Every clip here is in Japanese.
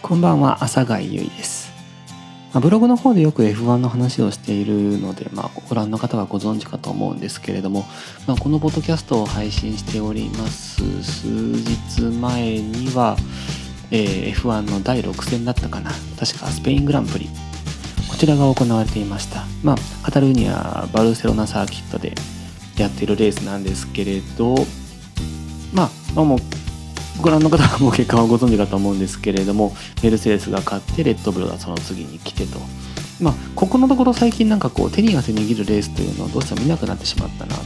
こんばんは、朝貝ゆいです。ま、ブログの方でよく F1 の話をしているので、まあ、ご覧の方はご存知かと思うんですけれども、まあ、このポッドキャストを配信しております。数日前には、えー F1 の第6戦だったかな。確かスペイングランプリ。こちらが行われていました。まあカタルーニャバルセロナサーキットでやっているレースなんですけれどまあ、まあ、もうご覧の方はもう結果はご存知かと思うんですけれどもメルセデスが勝ってレッドブルがその次に来てと。まあここのところ最近なんかこう手に汗握るレースというのをどうしても見なくなってしまったなと。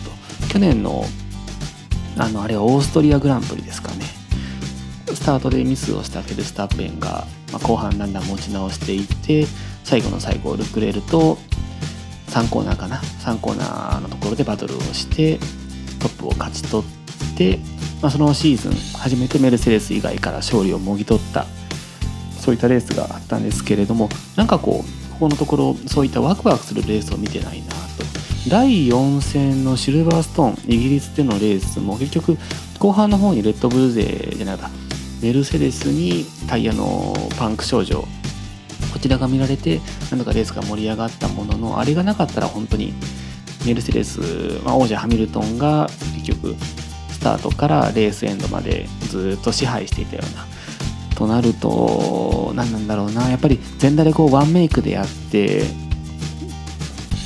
去年のあのあれはオーストリアグランプリですかね。スタートでミスをしたフェルスタッペンが、ま、後半だんだん持ち直していって最後の最後ルクレールと3コーナーかな。3コーナーのところでバトルをしてトップを勝ち取って、まあ、そのシーズン初めてメルセデス以外から勝利をもぎ取ったそういったレースがあったんですけれどもなんかこうここのところそういったワクワクするレースを見てないなと。第4戦のシルバーストーンイギリスでのレースも結局後半の方にレッドブル勢じゃないかメルセデスにタイヤのパンク症状こちらが見られてなんとかレースが盛り上がったもののあれがなかったら本当にメルセデス、まあ、王者ハミルトンが結局スタートからレースエンドまでずっと支配していたような。となると何なんだろうな。やっぱり全車でこうワンメイクでやって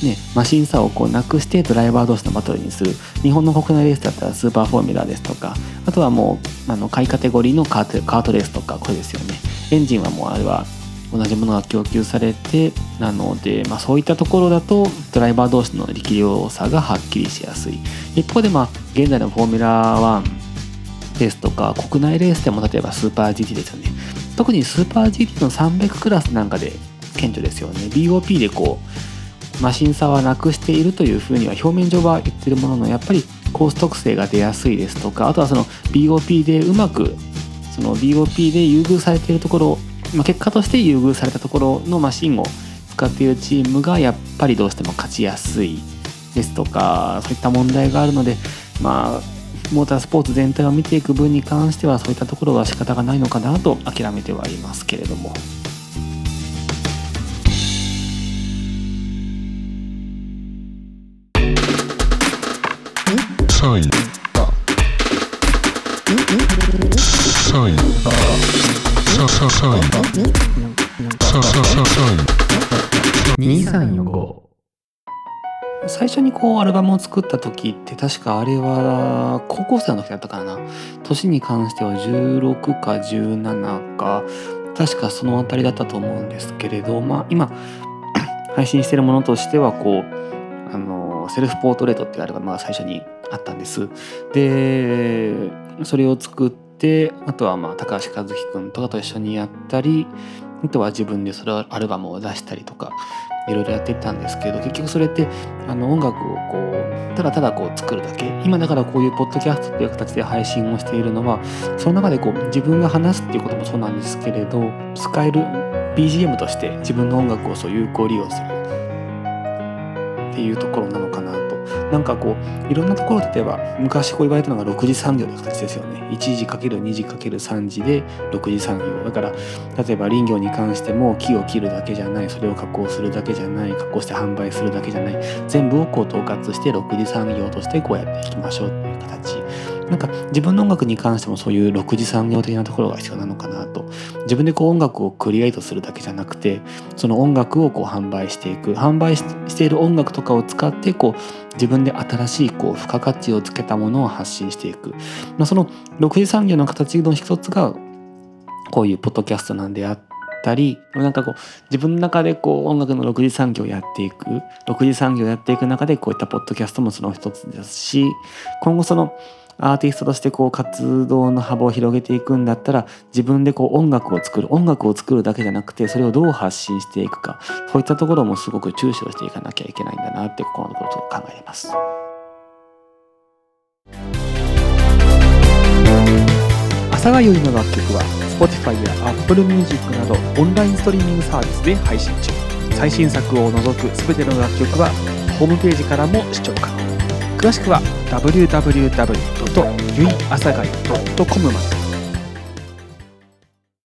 ね、マシン差をこうなくしてドライバー同士のバトルにする。日本の国内レースだったらスーパーフォーミュラーですとか。あとはもうあの下位カテゴリーのカートカートレースとかこれですよね。エンジンはもうあれは同じものが供給されてなので、まあ、そういったところだとドライバー同士の力量差がはっきりしやすい。一方でまあ現在のフォーミュラー1レースとか国内レースでも例えばスーパー GT ですよね。特にスーパー GT の300クラスなんかで顕著ですよね。BOP でこうマシン差はなくしているというふうには表面上は言ってるもののやっぱりコース特性が出やすいですとかあとはその BOP でうまくその BOP で優遇されているところ、まあ、結果として優遇されたところのマシンを使っているチームがやっぱりどうしても勝ちやすいですとかそういった問題があるのでまあモータースポーツ全体を見ていく分に関してはそういったところは仕方がないのかなと諦めてはいますけれども。サインサイ最初にこうアルバムを作った時って確かあれは高校生の時だったからな。年に関しては16か17か確かその辺りだったと思うんですけれどまあ今配信してるものとしてはこうあのセルフポートレートっていうアルバムが最初にあったんです。でそれを作っあとはまあ高橋和樹くんとかと一緒にやったりあとは自分でそれアルバムを出したりとかいろいろやってたんですけど結局それってあの音楽をこうただただこう作るだけ。今だからこういうポッドキャストという形で配信をしているのはその中でこう自分が話すっていうこともそうなんですけれど使える BGM として自分の音楽をそう有効利用するっていうところなのかなんかこういろんなところ例えば昔こう言われたのが6次産業という形ですよね。1次 ×2 次 ×3 次で6次産業。だから例えば林業に関しても木を切るだけじゃないそれを加工するだけじゃない加工して販売するだけじゃない。全部をこう統括して6次産業としてこうやっていきましょうっていう形。なんか自分の音楽に関してもそういう6次産業的なところが必要なのかなと自分でこう音楽をクリエイトするだけじゃなくてその音楽をこう販売していく。販売している音楽とかを使ってこう自分で新しいこう付加価値をつけたものを発信していく、まあ、その6次産業の形の一つがこういうポッドキャストなんであったりなんかこう自分の中でこう音楽の6次産業をやっていく。6次産業をやっていく中でこういったポッドキャストもその一つですし今後そのアーティストとしてこう活動の幅を広げていくんだったら自分でこう音楽を作る音楽を作るだけじゃなくてそれをどう発信していくかそういったところもすごく注視をしていかなきゃいけないんだなってここのところと考えます。朝がよりの楽曲は Spotify や Apple Music などオンラインストリーミングサービスで配信中最新作を除く全ての楽曲はホームページからも視聴可能詳しくは www. ゆいあさがい .com まで